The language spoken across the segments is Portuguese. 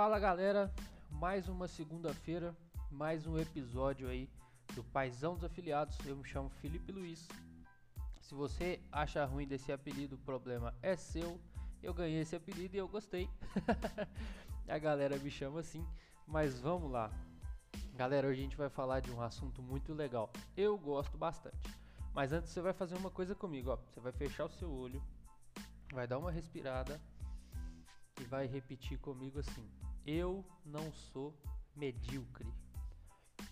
Fala galera, mais uma segunda-feira, mais um episódio aí do Paisão dos Afiliados. Eu me chamo Felipe Luiz. Se você acha ruim desse apelido, o problema é seu. Eu ganhei esse apelido e eu gostei. a galera me chama assim, mas vamos lá. Galera, hoje a gente vai falar de um assunto muito legal. Eu gosto bastante. Mas antes você vai fazer uma coisa comigo, ó. Você vai fechar o seu olho, vai dar uma respirada e vai repetir comigo assim: Eu não sou medíocre.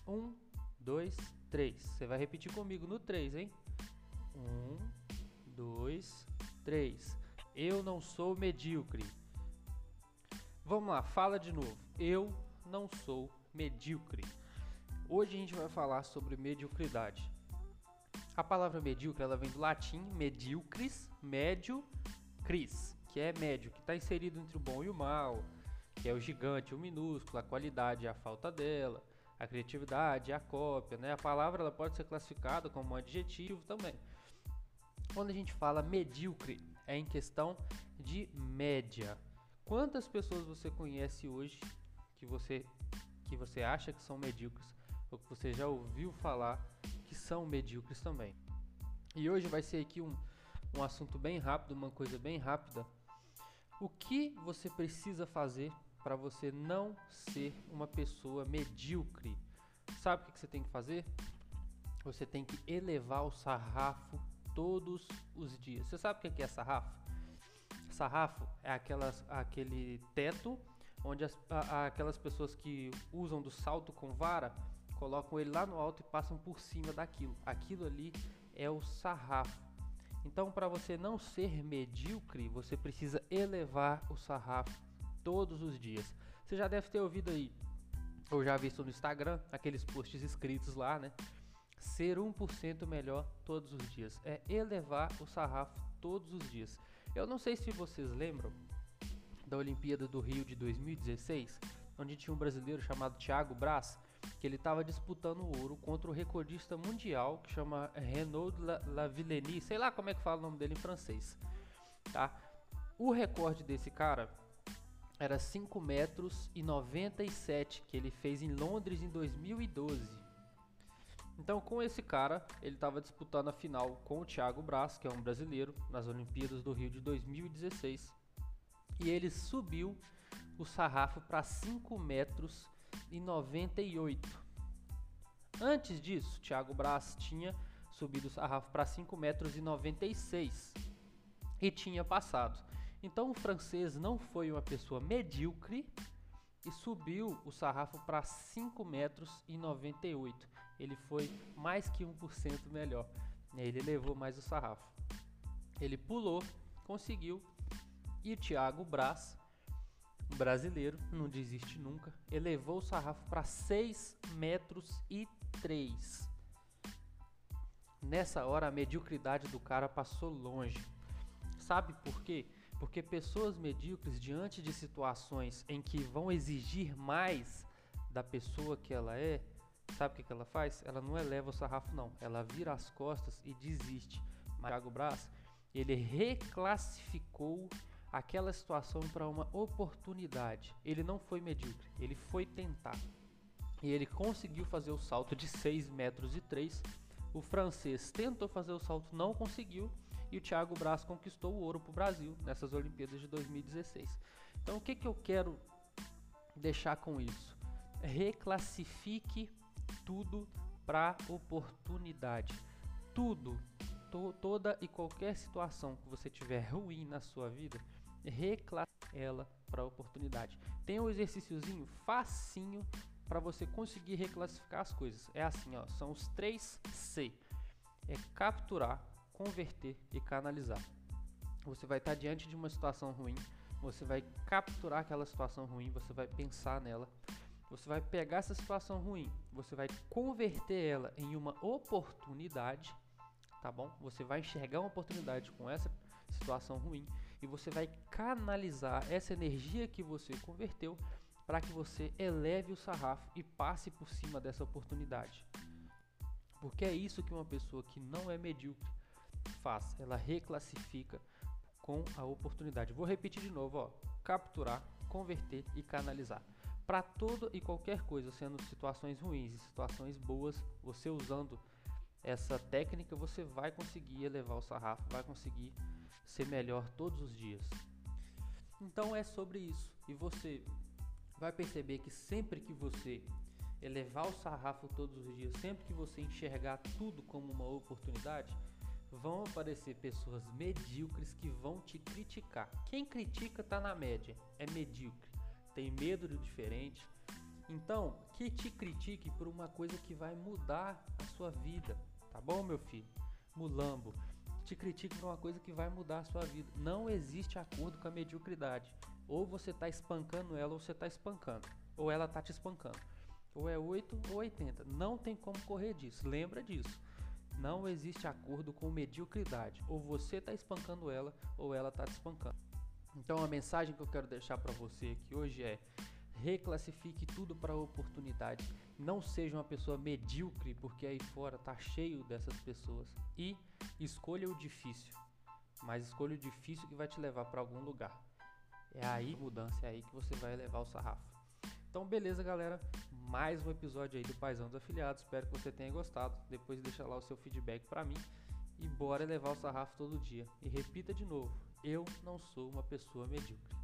Um, dois, três. Você vai repetir comigo no três, hein? Um, dois, três. Eu não sou medíocre. Vamos lá, fala de novo. Eu não sou medíocre. Hoje a gente vai falar sobre mediocridade. A palavra medíocre ela vem do latim medíocris, médio, cris, que é médio, que está inserido entre o bom e o mal, que é o gigante, o minúsculo, a qualidade e a falta dela, a criatividade, a cópia, né? A palavra ela pode ser classificada como um adjetivo também. Quando a gente fala medíocre, é em questão de média. Quantas pessoas você conhece hoje que você que você acha que são medíocres ou que você já ouviu falar que são medíocres também? E hoje vai ser aqui um, um assunto bem rápido, uma coisa bem rápida. O que você precisa fazer para você não ser uma pessoa medíocre? Sabe o que você tem que fazer? Você tem que elevar o sarrafo todos os dias. Você sabe o que é sarrafo? Sarrafo é aquelas, aquele teto onde as, a, aquelas pessoas que usam do salto com vara colocam ele lá no alto e passam por cima daquilo. Aquilo ali é o sarrafo. Então, para você não ser medíocre, você precisa elevar o sarrafo todos os dias. Você já deve ter ouvido aí, ou já visto no Instagram, aqueles posts escritos lá, né? Ser 1% melhor todos os dias. É elevar o sarrafo todos os dias. Eu não sei se vocês lembram da Olimpíada do Rio de 2016, onde tinha um brasileiro chamado Thiago Braz, que ele estava disputando ouro contra o recordista mundial que chama Renaud Lavillenie, sei lá como é que fala o nome dele em francês, tá? O recorde desse cara era 5 metros e 97 que ele fez em Londres em 2012. Então, com esse cara, ele estava disputando a final com o Thiago Braz, que é um brasileiro, nas Olimpíadas do Rio de 2016. E ele subiu o sarrafo para 5 metros e 98. Antes disso, Thiago Braz tinha subido o sarrafo para 5 metros e 96 e tinha passado. Então o francês não foi uma pessoa medíocre e subiu o sarrafo para 5 metros e 98. Ele foi mais que 1% melhor. Ele levou mais o sarrafo. Ele pulou, conseguiu. E Thiago Braz brasileiro, não desiste nunca, elevou o sarrafo para 6 metros e 3. Nessa hora a mediocridade do cara passou longe. Sabe por quê? Porque pessoas medíocres diante de situações em que vão exigir mais da pessoa que ela é, sabe o que, que ela faz? Ela não eleva o sarrafo não, ela vira as costas e desiste. Thiago Braz, ele reclassificou aquela situação para uma oportunidade. Ele não foi medíocre, ele foi tentar. E ele conseguiu fazer o salto de 6 metros e 3. O francês tentou fazer o salto, não conseguiu. E o Thiago Braz conquistou o ouro para o Brasil nessas Olimpíadas de 2016. Então o que, que eu quero deixar com isso? Reclassifique tudo para oportunidade. Tudo to, toda e qualquer situação que você tiver ruim na sua vida, reclasse ela para oportunidade. Tem um exercíciozinho facinho para você conseguir reclassificar as coisas. É assim, ó, são os três C. É capturar, converter e canalizar. Você vai estar diante de uma situação ruim, você vai capturar aquela situação ruim, você vai pensar nela, você vai pegar essa situação ruim, você vai converter ela em uma oportunidade tá bom? Você vai enxergar uma oportunidade com essa situação ruim e você vai canalizar essa energia que você converteu para que você eleve o sarrafo e passe por cima dessa oportunidade. Porque é isso que uma pessoa que não é medíocre faz, ela reclassifica com a oportunidade. Vou repetir de novo, ó. Capturar, converter e canalizar. Para toda e qualquer coisa, sendo situações ruins e situações boas, você usando essa técnica, você vai conseguir elevar o sarrafo, vai conseguir ser melhor todos os dias. Então é sobre isso. E você vai perceber que sempre que você elevar o sarrafo todos os dias, sempre que você enxergar tudo como uma oportunidade, vão aparecer pessoas medíocres que vão te criticar. Quem critica está na média, é medíocre, tem medo do diferente. Então, que te critique por uma coisa que vai mudar a sua vida, tá bom, meu filho? Mulambo, te critique por uma coisa que vai mudar a sua vida. Não existe acordo com a mediocridade. Ou você está espancando ela ou você está espancando. Ou ela está te espancando. Ou é 8 ou 80. Não tem como correr disso. Lembra disso. Não existe acordo com mediocridade. Ou você está espancando ela ou ela está te espancando. Então a mensagem que eu quero deixar para você aqui hoje é: reclassifique tudo para oportunidade. Não seja uma pessoa medíocre, porque aí fora tá cheio dessas pessoas. E escolha o difícil. Mas escolha o difícil que vai te levar para algum lugar. É aí mudança, é aí que você vai levar o sarrafo. Então, beleza, galera. Mais um episódio aí do Paisão dos Afiliados. Espero que você tenha gostado. Depois deixa lá o seu feedback para mim. E bora levar o sarrafo todo dia. E repita de novo: eu não sou uma pessoa medíocre.